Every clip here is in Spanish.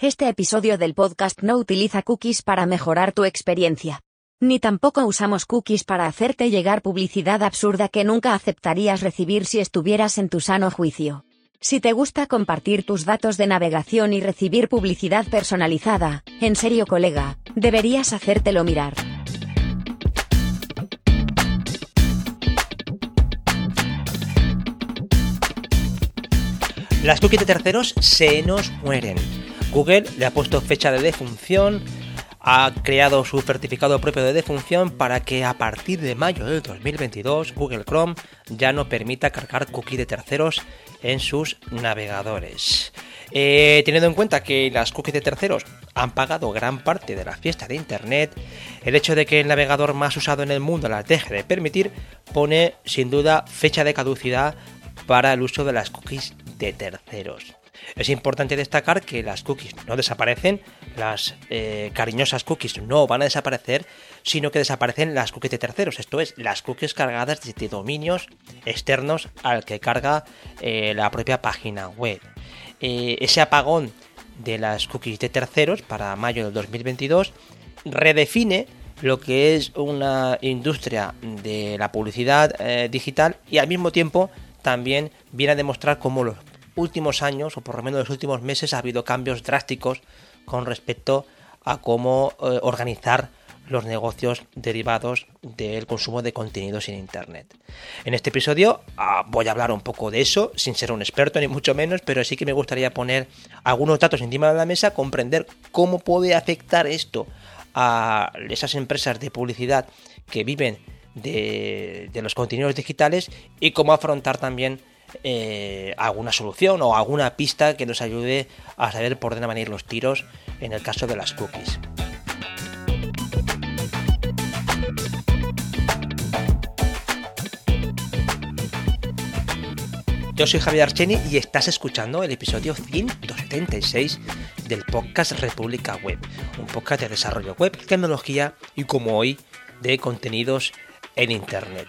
Este episodio del podcast no utiliza cookies para mejorar tu experiencia. Ni tampoco usamos cookies para hacerte llegar publicidad absurda que nunca aceptarías recibir si estuvieras en tu sano juicio. Si te gusta compartir tus datos de navegación y recibir publicidad personalizada, en serio colega, deberías hacértelo mirar. Las cookies de terceros se nos mueren. Google le ha puesto fecha de defunción, ha creado su certificado propio de defunción para que a partir de mayo del 2022 Google Chrome ya no permita cargar cookies de terceros en sus navegadores. Eh, teniendo en cuenta que las cookies de terceros han pagado gran parte de la fiesta de Internet, el hecho de que el navegador más usado en el mundo las deje de permitir pone sin duda fecha de caducidad para el uso de las cookies de terceros. Es importante destacar que las cookies no desaparecen, las eh, cariñosas cookies no van a desaparecer, sino que desaparecen las cookies de terceros, esto es, las cookies cargadas desde dominios externos al que carga eh, la propia página web. Eh, ese apagón de las cookies de terceros para mayo del 2022 redefine lo que es una industria de la publicidad digital y al mismo tiempo también viene a demostrar cómo los últimos años, o por lo menos los últimos meses, ha habido cambios drásticos con respecto a cómo eh, organizar los negocios derivados del consumo de contenidos en Internet. En este episodio ah, voy a hablar un poco de eso, sin ser un experto ni mucho menos, pero sí que me gustaría poner algunos datos encima de la mesa, comprender cómo puede afectar esto a esas empresas de publicidad que viven de, de los contenidos digitales y cómo afrontar también eh, alguna solución o alguna pista que nos ayude a saber por dónde van a ir los tiros en el caso de las cookies. Yo soy Javier Archeni y estás escuchando el episodio 176 del podcast República Web, un podcast de desarrollo web, tecnología y como hoy de contenidos en Internet.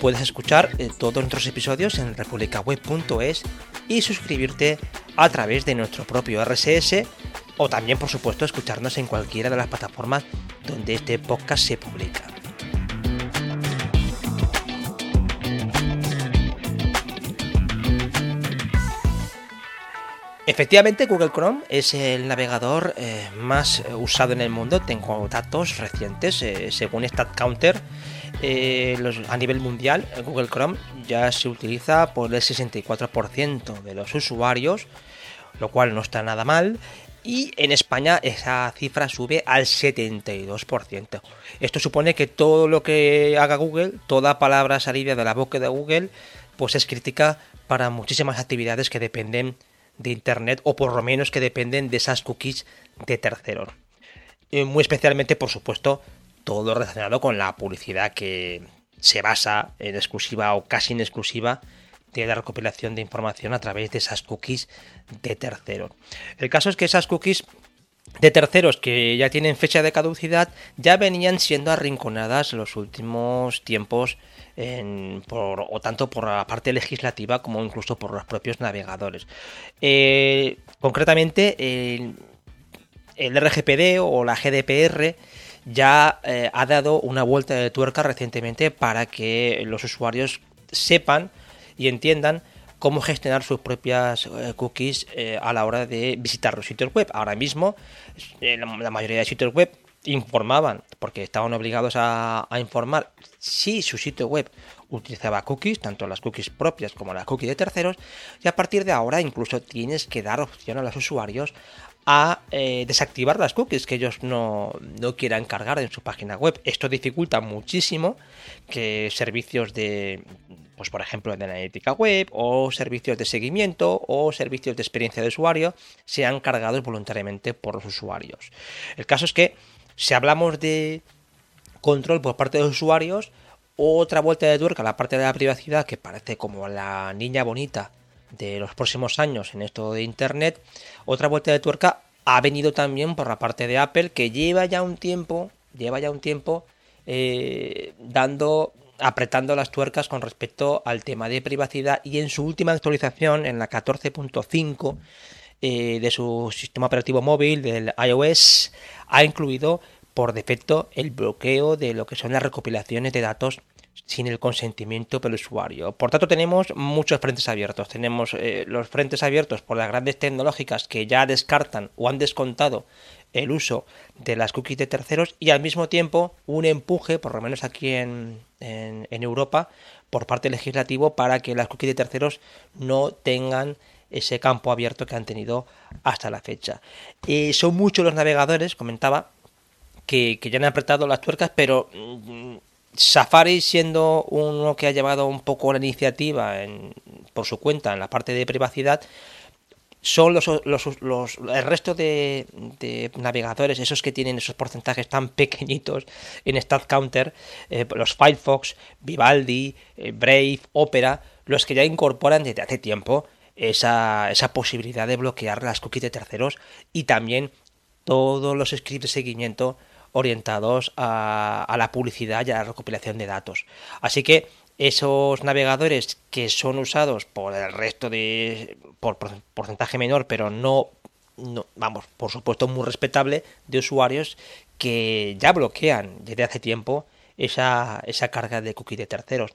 Puedes escuchar eh, todos nuestros episodios en republicaweb.es y suscribirte a través de nuestro propio RSS o también, por supuesto, escucharnos en cualquiera de las plataformas donde este podcast se publica. Efectivamente, Google Chrome es el navegador eh, más eh, usado en el mundo. Tengo datos recientes, según StatCounter eh, a nivel mundial, Google Chrome ya se utiliza por el 64% de los usuarios, lo cual no está nada mal. Y en España esa cifra sube al 72%. Esto supone que todo lo que haga Google, toda palabra salida de la boca de Google, pues es crítica para muchísimas actividades que dependen de Internet o por lo menos que dependen de esas cookies de terceros. muy especialmente, por supuesto, todo relacionado con la publicidad que se basa en exclusiva o casi en exclusiva de la recopilación de información a través de esas cookies de terceros. El caso es que esas cookies de terceros que ya tienen fecha de caducidad ya venían siendo arrinconadas en los últimos tiempos por, o tanto por la parte legislativa como incluso por los propios navegadores. Eh, concretamente, el, el RGPD o la GDPR ya eh, ha dado una vuelta de tuerca recientemente para que los usuarios sepan y entiendan cómo gestionar sus propias eh, cookies eh, a la hora de visitar los sitios web. Ahora mismo, la, mayoría de sitios web informaban, porque estaban obligados a, a, informar si su sitio web utilizaba cookies, tanto las cookies propias como las cookies de terceros, y a partir de ahora incluso tienes que dar opción a los usuarios a eh, desactivar las cookies que ellos no, quieran cargar en su página web. Esto dificulta muchísimo que servicios de, pues por ejemplo, de analítica web o servicios de seguimiento o servicios de experiencia de usuario sean cargados voluntariamente por los usuarios. El caso es que si hablamos de control por parte de los usuarios, otra vuelta de tuerca, la parte de la privacidad, que parece como la niña bonita de los próximos años en esto de Internet, otra vuelta de tuerca ha venido también por la parte de Apple, que lleva ya un tiempo, lleva ya un tiempo eh, dando, apretando las tuercas con respecto al tema de privacidad y en su última actualización, en la 14.5, eh, de su sistema operativo móvil, del iOS, ha incluido por defecto el bloqueo de lo que son las recopilaciones de datos sin el consentimiento del usuario. Por tanto, tenemos muchos frentes abiertos. Tenemos eh, los frentes abiertos por las grandes tecnológicas que ya descartan o han descontado el uso de las cookies de terceros y al mismo tiempo un empuje, por lo menos aquí en, Europa, por parte legislativo para que las cookies de terceros no tengan ese campo abierto que han tenido hasta la fecha. Eh, son muchos los navegadores, comentaba, que, ya han apretado las tuercas, pero mm, Safari siendo uno que ha llevado un poco la iniciativa por su cuenta en la parte de privacidad, son los, el resto de, navegadores, esos que tienen esos porcentajes tan pequeñitos en StatCounter, eh, los Firefox, Vivaldi, eh, Brave, Opera, los que ya incorporan desde hace tiempo esa, esa posibilidad de bloquear las cookies de terceros y también todos los scripts de seguimiento orientados a, la publicidad y a la recopilación de datos. Así que esos navegadores que son usados por el resto de por porcentaje menor pero no, vamos por supuesto muy respetable de usuarios que ya bloquean desde hace tiempo esa, esa carga de cookies de terceros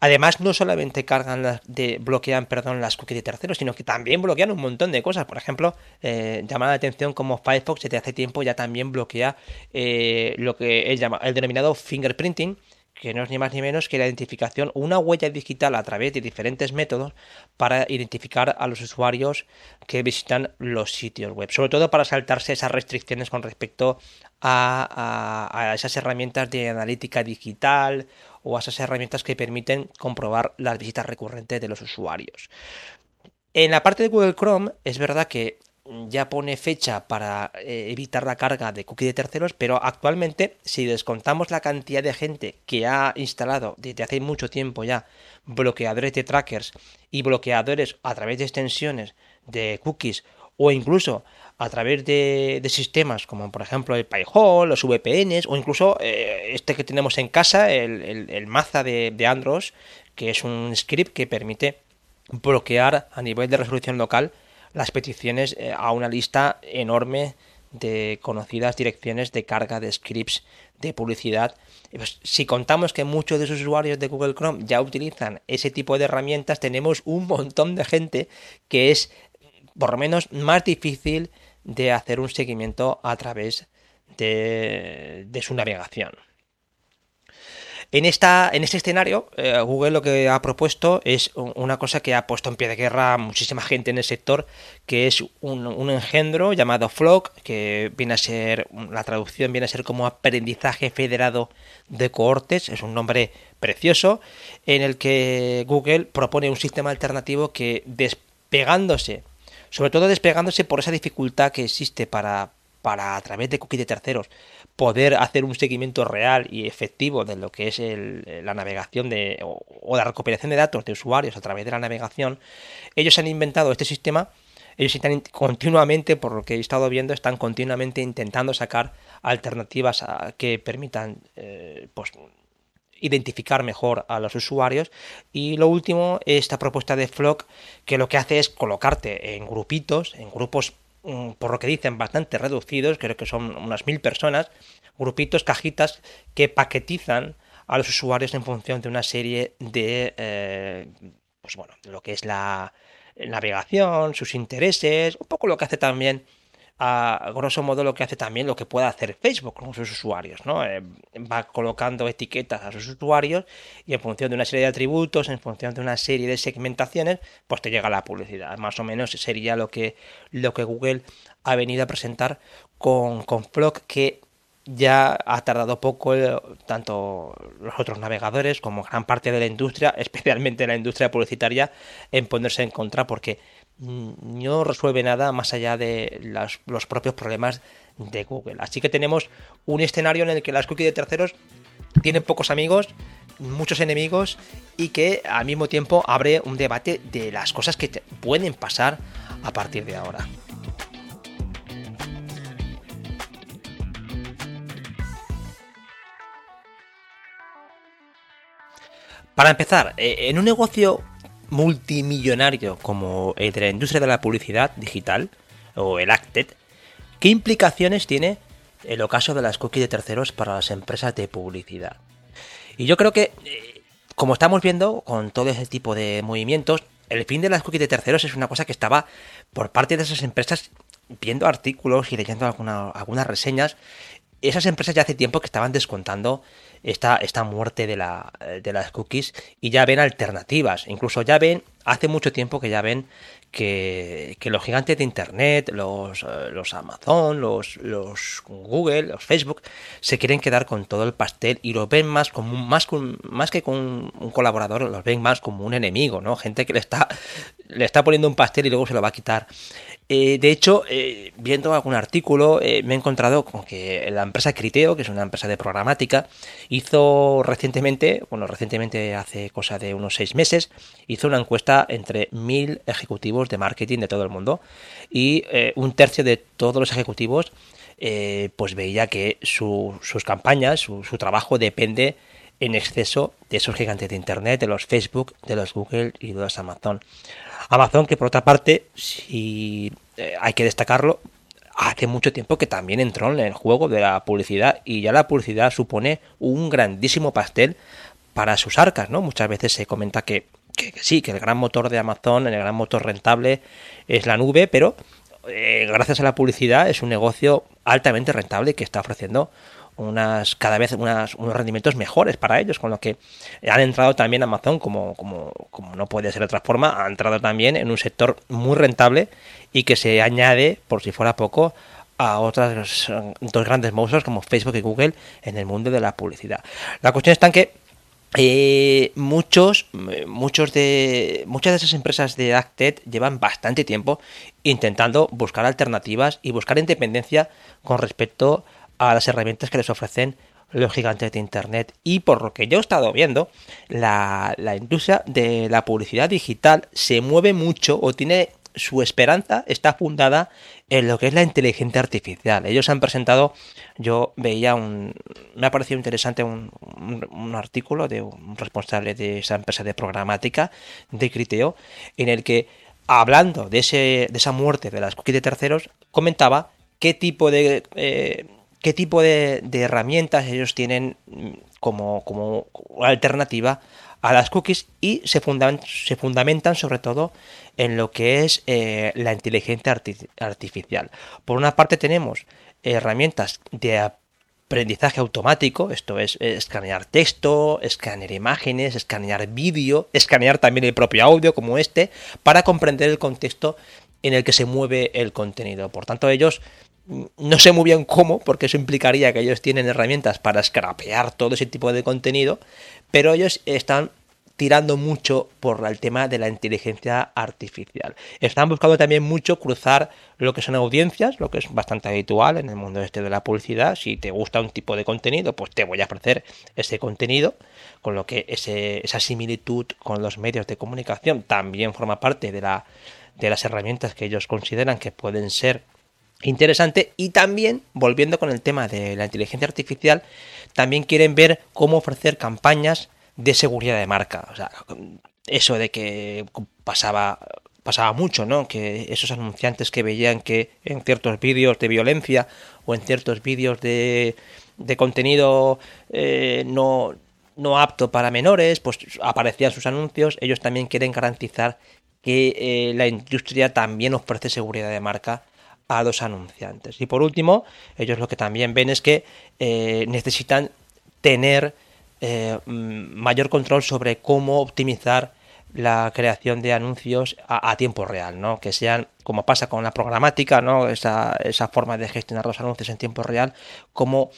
Además, no solamente cargan las de, bloquean perdón, las cookies de terceros, sino que también bloquean un montón de cosas. Por ejemplo, eh, la atención como Firefox desde hace tiempo ya también bloquea eh, lo que él llama el denominado fingerprinting, que no es ni más ni menos que la identificación, una huella digital a través de diferentes métodos para identificar a los usuarios que visitan los sitios web, sobre todo para saltarse esas restricciones con respecto a esas herramientas de analítica digital o a esas herramientas que permiten comprobar las visitas recurrentes de los usuarios. En la parte de Google Chrome es verdad que ya pone fecha para eh, evitar la carga de cookie de terceros, pero actualmente si descontamos la cantidad de gente que ha instalado desde hace mucho tiempo ya bloqueadores de trackers y bloqueadores a través de extensiones de cookies o incluso a través de, sistemas como por ejemplo el PyHole, los VPNs o incluso eh, este que tenemos en casa, el, Maza de, de Android, que es un script que permite bloquear a nivel de resolución local las peticiones eh, a una lista enorme de conocidas direcciones de carga de scripts de publicidad. Pues, si contamos que muchos de sus usuarios de Google Chrome ya utilizan ese tipo de herramientas, tenemos un montón de gente que es por lo menos más difícil de hacer un seguimiento a través de, su navegación. En, esta, en este escenario, eh, Google lo que ha propuesto es una cosa que ha puesto en pie de guerra a muchísima gente en el sector, que es un, engendro llamado Flock, que viene a ser, la traducción viene a ser como aprendizaje federado de cohortes, es un nombre precioso, en el que Google propone un sistema alternativo que despegándose, sobre todo despegándose por esa dificultad que existe para, para a través de cookies de terceros poder hacer un seguimiento real y efectivo de lo que es la navegación de, o, la recopilación de datos de usuarios a través de la navegación, ellos han inventado este sistema. Ellos están continuamente, por lo que he estado viendo, están continuamente intentando sacar alternativas que permitan eh, pues, identificar mejor a los usuarios. Y lo último, esta propuesta de Flock, que lo que hace es colocarte en grupitos, en grupos Mm, por lo que dicen, bastante reducidos, creo que son unas mil personas, grupitos, cajitas que paquetizan a los usuarios en función de una serie de, eh, pues bueno, lo que es la navegación, sus intereses, un poco lo que hace también a grosso modo lo que hace también lo que puede hacer Facebook con sus usuarios, ¿no? Eh, va colocando etiquetas a sus usuarios y en función de una serie de atributos, en función de una serie de segmentaciones, pues te llega la publicidad. Más o menos sería lo que, lo que Google ha venido a presentar con, con Flock, que ya ha tardado poco eh, tanto los otros navegadores como gran parte de la industria, especialmente la industria publicitaria, en ponerse en contra porque no resuelve nada más allá de los propios problemas de Google. Así que tenemos un escenario en el que las cookies de terceros tienen pocos amigos, muchos enemigos y que al mismo tiempo abre un debate de las cosas que pueden pasar a partir de ahora. Para empezar, eh, en un negocio multimillonario como el de la industria de la publicidad digital, o el Acted, ¿qué implicaciones tiene el ocaso de las cookies de terceros para las empresas de publicidad? Y yo creo que, eh, como estamos viendo con todo ese tipo de movimientos, el fin de las cookies de terceros es una cosa que estaba por parte de esas empresas viendo artículos y leyendo algunas reseñas. Esas empresas ya hace tiempo que estaban descontando esta, esta muerte de, la, de las cookies y ya ven alternativas. Incluso ya ven, hace mucho tiempo que ya ven que, los gigantes de Internet, los, eh, los Amazon, los, los, Google, los Facebook, se quieren quedar con todo el pastel y lo ven más como más, más que con un colaborador, los ven más como un enemigo, ¿no? Gente que le está, le está poniendo un pastel y luego se lo va a quitar. Eh, de hecho, eh, viendo algún artículo, eh, me he encontrado con que la empresa Criteo, que es una empresa de programática, hizo recientemente, bueno, recientemente hace cosa de unos seis meses, hizo una encuesta entre mil ejecutivos de marketing de todo el mundo y un tercio de todos los ejecutivos pues veía que sus campañas, su, su trabajo depende en exceso de esos gigantes de Internet, de los Facebook, de los Google y de los Amazon. Amazon, que por otra parte, si eh, hay que destacarlo, hace mucho tiempo que también entró en el juego de la publicidad y ya la publicidad supone un grandísimo pastel para sus arcas, ¿no? Muchas veces se comenta que, sí, que el gran motor de Amazon, el gran motor rentable es la nube, pero eh, gracias a la publicidad es un negocio altamente rentable que está ofreciendo unas cada vez unos rendimientos mejores para ellos, con lo que han entrado también Amazon, como, como, como no puede ser de otra forma, ha entrado también en un sector muy rentable y que se añade, por si fuera poco, a otras dos grandes monstruos como Facebook y Google en el mundo de la publicidad. La cuestión está en que eh, muchos, muchos de, muchas de esas empresas de Acted llevan bastante tiempo intentando buscar alternativas y buscar independencia con respecto a a las herramientas que les ofrecen los gigantes de Internet. Y por lo que yo he estado viendo, la, industria de la publicidad digital se mueve mucho o tiene su esperanza está fundada en lo que es la inteligencia artificial. Ellos han presentado, yo veía un, me ha parecido interesante un, un, artículo de un responsable de esa empresa de programática de Criteo, en el que, hablando de, ese, de esa muerte de las cookies de terceros, comentaba qué tipo de... Eh, qué tipo de, herramientas ellos tienen mm, como, como, alternativa a las cookies y se, se fundamentan sobre todo en lo que es eh, la inteligencia artificial. Por una parte tenemos herramientas de aprendizaje automático, esto es escanear texto, escanear imágenes, escanear vídeo, escanear también el propio audio como este, para comprender el contexto en el que se mueve el contenido. Por tanto, ellos no sé muy bien cómo, porque eso implicaría que ellos tienen herramientas para scrapear todo ese tipo de contenido, pero ellos están tirando mucho por el tema de la inteligencia artificial. Están buscando también mucho cruzar lo que son audiencias, lo que es bastante habitual en el mundo este de la publicidad. Si te gusta un tipo de contenido, pues te voy a ofrecer ese contenido, con lo que esa similitud con los medios de comunicación también forma parte de, la, de las herramientas que ellos consideran que pueden ser interesante. Y también volviendo con el tema de la inteligencia artificial también quieren ver cómo ofrecer campañas de seguridad de marca. O sea eso de que pasaba pasaba mucho no que esos anunciantes que veían que en ciertos vídeos de violencia o en ciertos vídeos de, de contenido eh, no no apto para menores pues aparecían sus anuncios. Ellos también quieren garantizar que eh, la industria también ofrece seguridad de marca a los anunciantes. Y por último, ellos lo que también ven es que eh, necesitan tener eh, mm, mayor control sobre cómo optimizar la creación de anuncios a, tiempo real, ¿no? Que sean, como pasa con la programática, ¿no? Esa, esa forma de gestionar los anuncios en tiempo real, como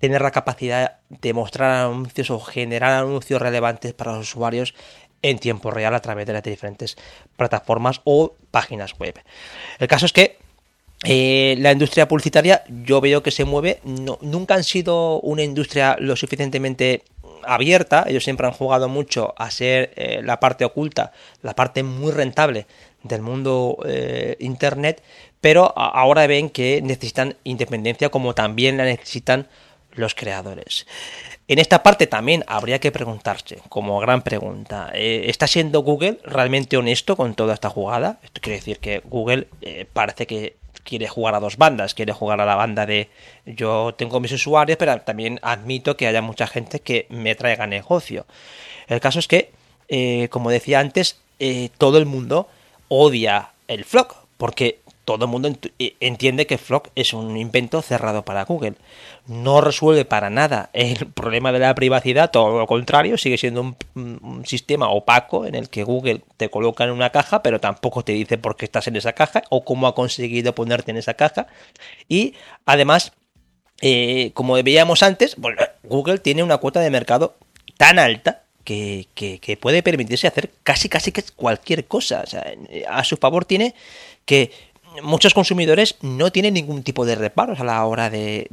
tener la capacidad de mostrar anuncios o generar anuncios relevantes para los usuarios en tiempo real a través de las diferentes plataformas o páginas web. El caso es que eh, la industria publicitaria yo veo que se mueve, no, nunca han sido una industria lo suficientemente abierta, ellos siempre han jugado mucho a ser eh, la parte oculta, la parte muy rentable del mundo eh, Internet, pero ahora ven que necesitan independencia como también la necesitan los creadores. En esta parte también habría que preguntarse, como gran pregunta, ¿está siendo Google realmente honesto con toda esta jugada? Esto quiere decir que Google parece que quiere jugar a dos bandas, quiere jugar a la banda de yo tengo mis usuarios, pero también admito que haya mucha gente que me traiga negocio. El caso es que, eh, como decía antes, todo el mundo odia el Flock, porque todo el mundo eh, entiende que Flock es un invento cerrado para Google. No resuelve para nada el problema de la privacidad, todo lo contrario, sigue siendo un, sistema opaco en el que Google te coloca en una caja, pero tampoco te dice por qué estás en esa caja o cómo ha conseguido ponerte en esa caja. Y además, eh, como veíamos antes, Google tiene una cuota de mercado tan alta que, puede permitirse hacer casi casi cualquier cosa. a su favor tiene que muchos consumidores no tienen ningún tipo de reparos a la hora de,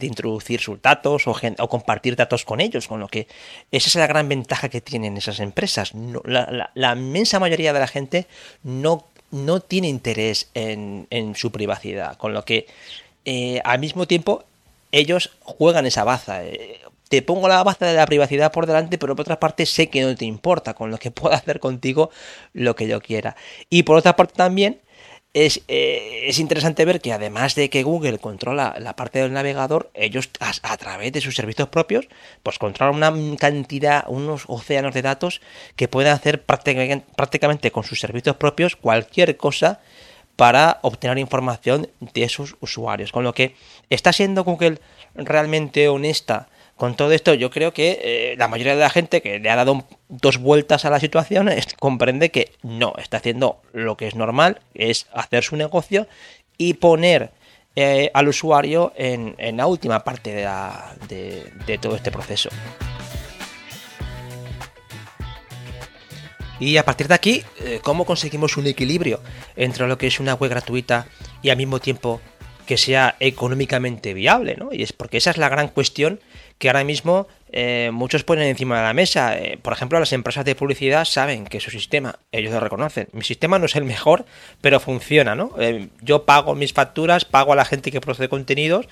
introducir sus datos o, compartir datos con ellos, con lo que esa es la gran ventaja que tienen esas empresas. la, inmensa mayoría de la gente no, no tiene interés en, su privacidad, con lo que eh, al mismo tiempo ellos juegan esa baza. Eh, te pongo la baza de la privacidad por delante, pero por otra parte sé que no te importa, con lo que puedo hacer contigo lo que yo quiera. Y por otra parte también eh, es, interesante ver que además de que Google controla la parte del navegador, ellos a, través de sus servicios propios, pues controlan una cantidad, unos océanos de datos que pueden hacer prácticamente, prácticamente con sus servicios propios cualquier cosa para obtener información de sus usuarios. Con lo que está siendo Google realmente honesta con todo esto, yo creo que eh, la mayoría de la gente que le ha dado dos vueltas a la situación comprende que no, está haciendo lo que es normal, es hacer su negocio y poner eh, al usuario en, la última parte de, todo este proceso. Y a partir de aquí, eh, ¿cómo conseguimos un equilibrio entre lo que es una web gratuita y al mismo tiempo que sea económicamente viable? ¿no? Y es porque esa es la gran cuestión que ahora mismo eh, muchos ponen encima de la mesa. Eh, por ejemplo, las empresas de publicidad saben que su sistema, ellos lo reconocen. Mi sistema no es el mejor, pero funciona, ¿no? Eh, yo pago mis facturas, pago a la gente que produce contenidos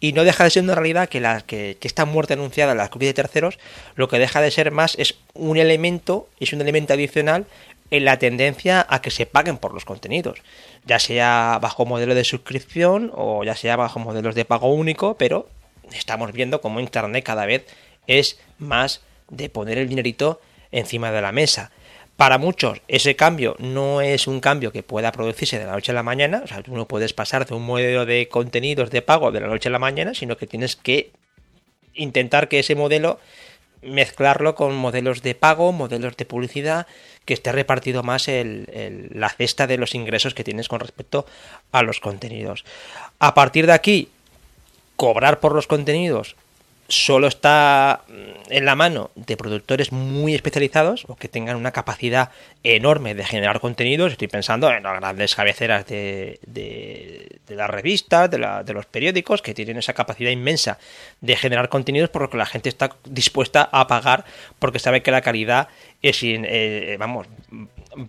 y no deja de ser una realidad que, la, que, esta muerte anunciada las cookies de terceros, lo que deja de ser más es un elemento, es un elemento adicional en la tendencia a que se paguen por los contenidos, ya sea bajo modelo de suscripción o ya sea bajo modelos de pago único, pero estamos viendo como Internet cada vez es más de poner el dinerito encima de la mesa. Para muchos ese cambio no es un cambio que pueda producirse de la noche a la mañana, o sea, tú no puedes pasar de un modelo de contenidos de pago de la noche a la mañana, sino que tienes que intentar que ese modelo mezclarlo con modelos de pago, modelos de publicidad, que esté repartido más la cesta de los ingresos que tienes con respecto a los contenidos. A partir de aquí, cobrar por los contenidos solo está mm, en la mano de productores muy especializados o que tengan una capacidad enorme de generar contenidos. Estoy pensando en las grandes cabeceras de, las revistas, de, los periódicos, que tienen esa capacidad inmensa de generar contenidos por lo que la gente está dispuesta a pagar porque sabe que la calidad es, eh, vamos,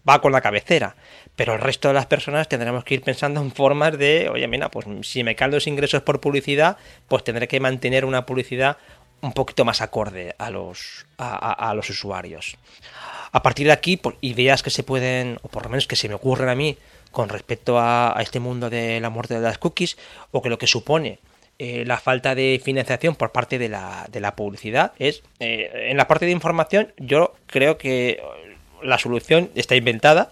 va con la cabecera pero el resto de las personas tendremos que ir pensando en formas de, oye, mira, pues si me caen los ingresos por publicidad, pues tendré que mantener una publicidad un poquito más acorde a los, a, los usuarios. A partir de aquí, pues, ideas que se pueden, o por lo menos que se me ocurren a mí, con respecto a, este mundo de la muerte de las cookies, o que lo que supone eh, la falta de financiación por parte de la, de la publicidad, es, eh, en la parte de información, yo creo que la solución está inventada,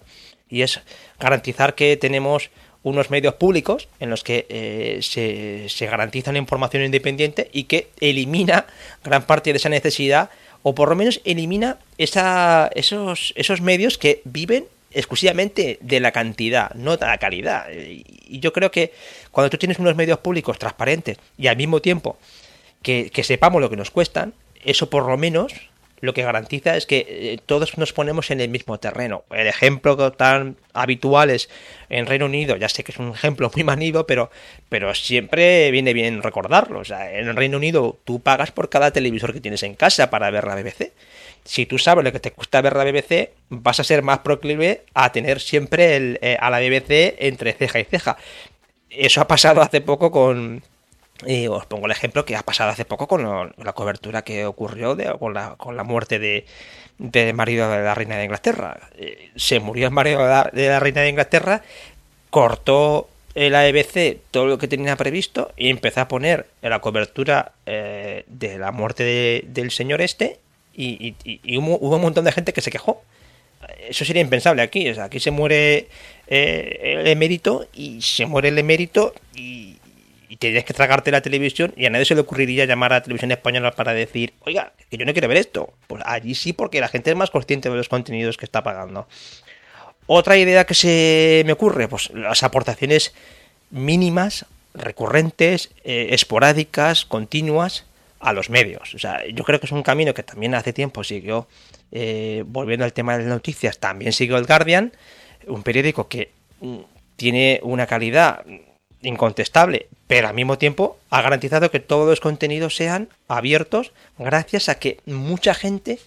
y es garantizar que tenemos unos medios públicos en los que eh, se, se, garantiza una información independiente y que elimina gran parte de esa necesidad o por lo menos elimina esa, esos, esos medios que viven exclusivamente de la cantidad, no de la calidad. Y yo creo que cuando tú tienes unos medios públicos transparentes y al mismo tiempo que, que sepamos lo que nos cuestan, eso por lo menos lo que garantiza es que eh, todos nos ponemos en el mismo terreno. El ejemplo tan habitual es en Reino Unido, ya sé que es un ejemplo muy manido, pero, pero siempre viene bien recordarlo. O sea, en Reino Unido tú pagas por cada televisor que tienes en casa para ver la BBC. Si tú sabes lo que te cuesta ver la BBC, vas a ser más proclive a tener siempre el, eh, a la BBC entre ceja y ceja. Eso ha pasado hace poco con, os pongo el ejemplo que ha pasado hace poco con la cobertura que ocurrió con, la, con, la, muerte de, de marido de la reina de Inglaterra. Eh, se murió el marido de la, reina de Inglaterra, cortó el AEBC todo lo que tenía previsto y empezó a poner la cobertura eh, de la muerte del señor este y, hubo, un montón de gente que se quejó. Eso sería impensable aquí. aquí se muere eh, el emérito y se muere el emérito y, y tienes que tragarte la televisión y a nadie se le ocurriría llamar a la televisión española para decir, oiga, que yo no quiero ver esto. Pues allí sí, porque la gente es más consciente de los contenidos que está pagando. Otra idea que se me ocurre, pues las aportaciones mínimas, recurrentes, eh, esporádicas, continuas a los medios. O sea, yo creo que es un camino que también hace tiempo siguió, eh, volviendo al tema de las noticias, también siguió el Guardian, un periódico que mm, tiene una calidad incontestable, pero al mismo tiempo ha garantizado que todos los contenidos sean abiertos gracias a que mucha gente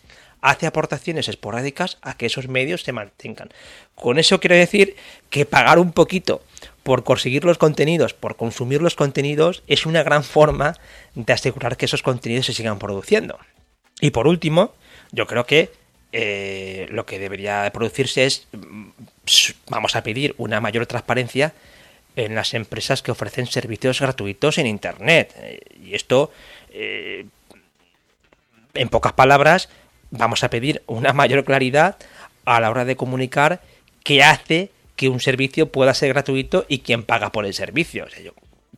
hace aportaciones esporádicas a que esos medios se mantengan. Con eso quiero decir que pagar un poquito por conseguir los contenidos, por consumir los contenidos, es una gran forma de asegurar que esos contenidos se sigan produciendo. Y por último, yo creo que eh, lo que debería producirse es, mm, vamos a pedir una mayor transparencia en las empresas que ofrecen servicios gratuitos en Internet. Y esto, eh, en pocas palabras, vamos a pedir una mayor claridad a la hora de comunicar qué hace que un servicio pueda ser gratuito y quién paga por el servicio.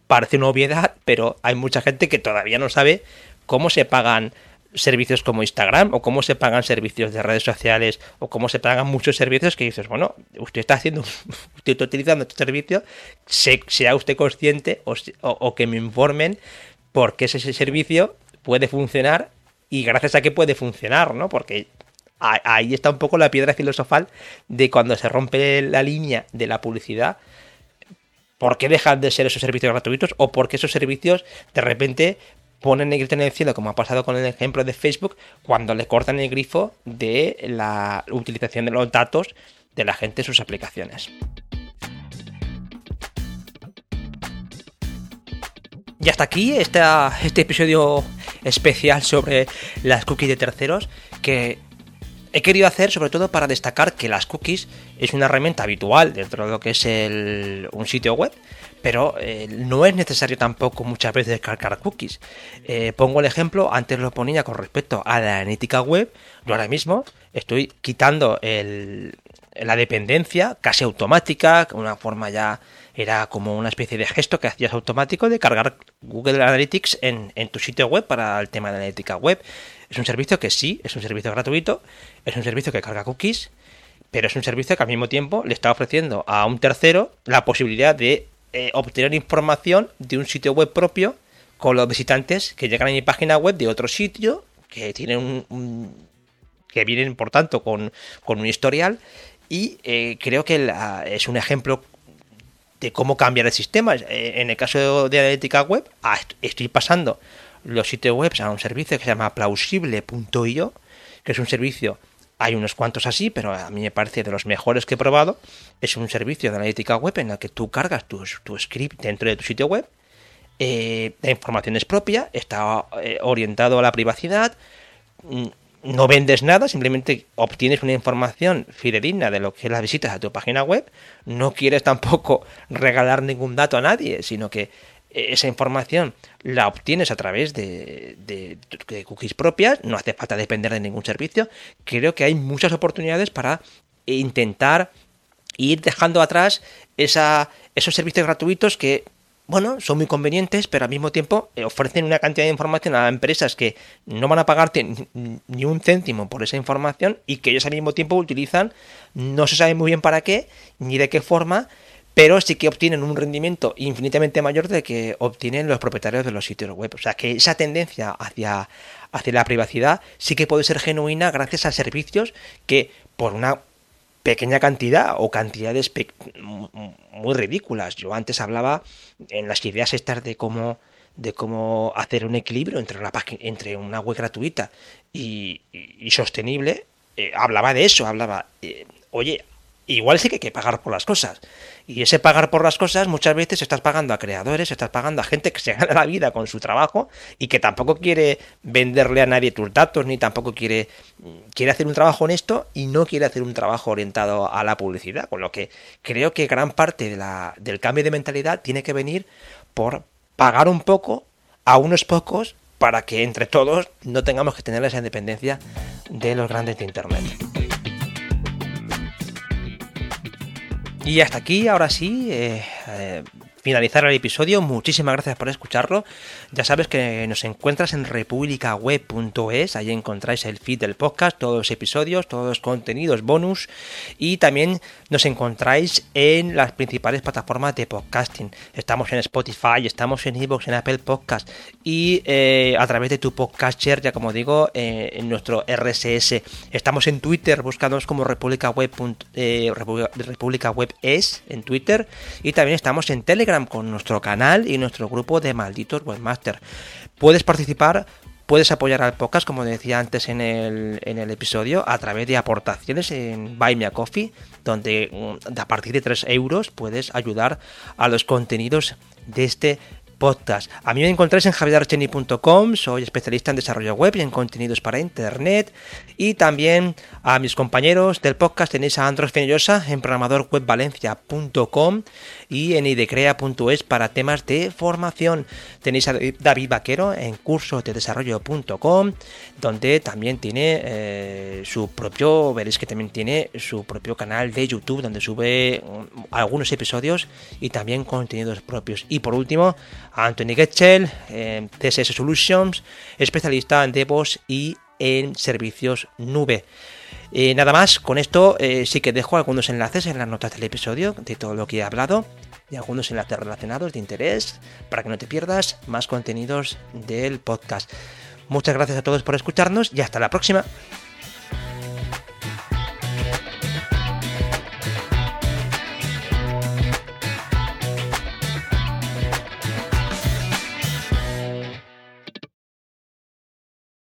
parece una obviedad, pero hay mucha gente que todavía no sabe cómo se pagan servicios como Instagram o cómo se pagan servicios de redes sociales o cómo se pagan muchos servicios que dices, bueno, usted está haciendo, usted está utilizando este servicio, sea usted consciente o, que me informen por qué ese servicio puede funcionar y gracias a qué puede funcionar, ¿no? Porque ahí está un poco la piedra filosofal de cuando se rompe la línea de la publicidad, ¿por qué dejan de ser esos servicios gratuitos o por qué esos servicios de repente ponen el en el cielo, como ha pasado con el ejemplo de Facebook, cuando le cortan el grifo de la utilización de los datos de la gente en sus aplicaciones. Y hasta aquí este episodio especial sobre las cookies de terceros que he querido hacer sobre todo para destacar que las cookies es una herramienta habitual dentro de lo que es un sitio web pero eh, no es necesario tampoco muchas veces descargar cookies. Eh, pongo el ejemplo, antes lo ponía con respecto a la analítica web, yo ahora mismo estoy quitando la dependencia casi automática, una forma ya era como una especie de gesto que hacías automático de cargar Google Analytics en, en tu sitio web para el tema de analítica web. Es un servicio que sí, es un servicio gratuito, es un servicio que carga cookies, pero es un servicio que al mismo tiempo le está ofreciendo a un tercero la posibilidad de eh, obtener información de un sitio web propio con los visitantes que llegan a mi página web de otro sitio que tienen un, que vienen por tanto con, un historial y eh, creo que es un ejemplo de cómo cambiar el sistema. Eh, en el caso de analítica web, estoy pasando los sitios web a un servicio que se llama plausible.io, que es un servicio hay unos cuantos así, pero a mí me parece de los mejores que he probado. Es un servicio de analítica web en el que tú cargas tu, script dentro de tu sitio web. Eh, la información es propia, está eh, orientado a la privacidad. Mm, no vendes nada, simplemente obtienes una información fidedigna de lo que las visitas a tu página web. No quieres tampoco regalar ningún dato a nadie, sino que esa información la obtienes a través de, cookies propias, no hace falta depender de ningún servicio. Creo que hay muchas oportunidades para intentar ir dejando atrás esa, esos servicios gratuitos que, bueno, son muy convenientes, pero al mismo tiempo eh, ofrecen una cantidad de información a empresas que no van a pagarte ni un céntimo por esa información y que ellos al mismo tiempo utilizan, no se sabe muy bien para qué, ni de qué forma, pero sí que obtienen un rendimiento infinitamente mayor de que obtienen los propietarios de los sitios web. O sea que esa tendencia hacia, hacia la privacidad sí que puede ser genuina gracias a servicios que por una pequeña cantidad o cantidades muy ridículas. Yo antes hablaba en las ideas estas de cómo de cómo hacer un equilibrio entre una, entre una web gratuita y, sostenible, eh, hablaba de eso, hablaba, eh, oye, igual sí que hay que pagar por las cosas. Y ese pagar por las cosas muchas veces estás pagando a creadores, estás pagando a gente que se gana la vida con su trabajo y que tampoco quiere venderle a nadie tus datos, ni tampoco quiere, quiere hacer un trabajo honesto y no quiere hacer un trabajo orientado a la publicidad. Con lo que creo que gran parte de la, del cambio de mentalidad tiene que venir por pagar un poco a unos pocos para que entre todos no tengamos que tener esa independencia de los grandes de Internet. Y hasta aquí, ahora sí, eh, eh, finalizar el episodio. Muchísimas gracias por escucharlo. Ya sabes que nos encuentras en republicaweb.es. Ahí encontráis el feed del podcast, todos los episodios, todos los contenidos bonus. Y también nos encontráis en las principales plataformas de podcasting. Estamos en Spotify, estamos en Evox, en Apple Podcast. Y eh, a través de tu podcaster, ya como digo, eh, en nuestro RSS. Estamos en Twitter, buscándonos como República Web, eh, República en Twitter. Y también estamos en Telegram con nuestro canal y nuestro grupo de malditos webmaster. Puedes participar, puedes apoyar al podcast, como decía antes en el, en el episodio, a través de aportaciones en Buy Me a Coffee, donde mm, a partir de 3 euros puedes ayudar a los contenidos de este podcast. A mí me encontráis en javierarcheni.com, soy especialista en desarrollo web y en contenidos para internet. Y también a mis compañeros del podcast tenéis a Andros Fenellosa en programadorwebvalencia.com y en idecrea.es para temas de formación. Tenéis a David Vaquero en cursosdedesarrollo.com, donde también tiene eh, su propio, veréis que también tiene su propio canal de YouTube, donde sube mm, algunos episodios y también contenidos propios. Y por último, Anthony Getchell, en CSS Solutions, especialista en DevOps y en servicios nube. Eh, nada más, con esto eh, sí que dejo algunos enlaces en las notas del episodio de todo lo que he hablado y algunos enlaces relacionados de interés para que no te pierdas más contenidos del podcast. Muchas gracias a todos por escucharnos y hasta la próxima.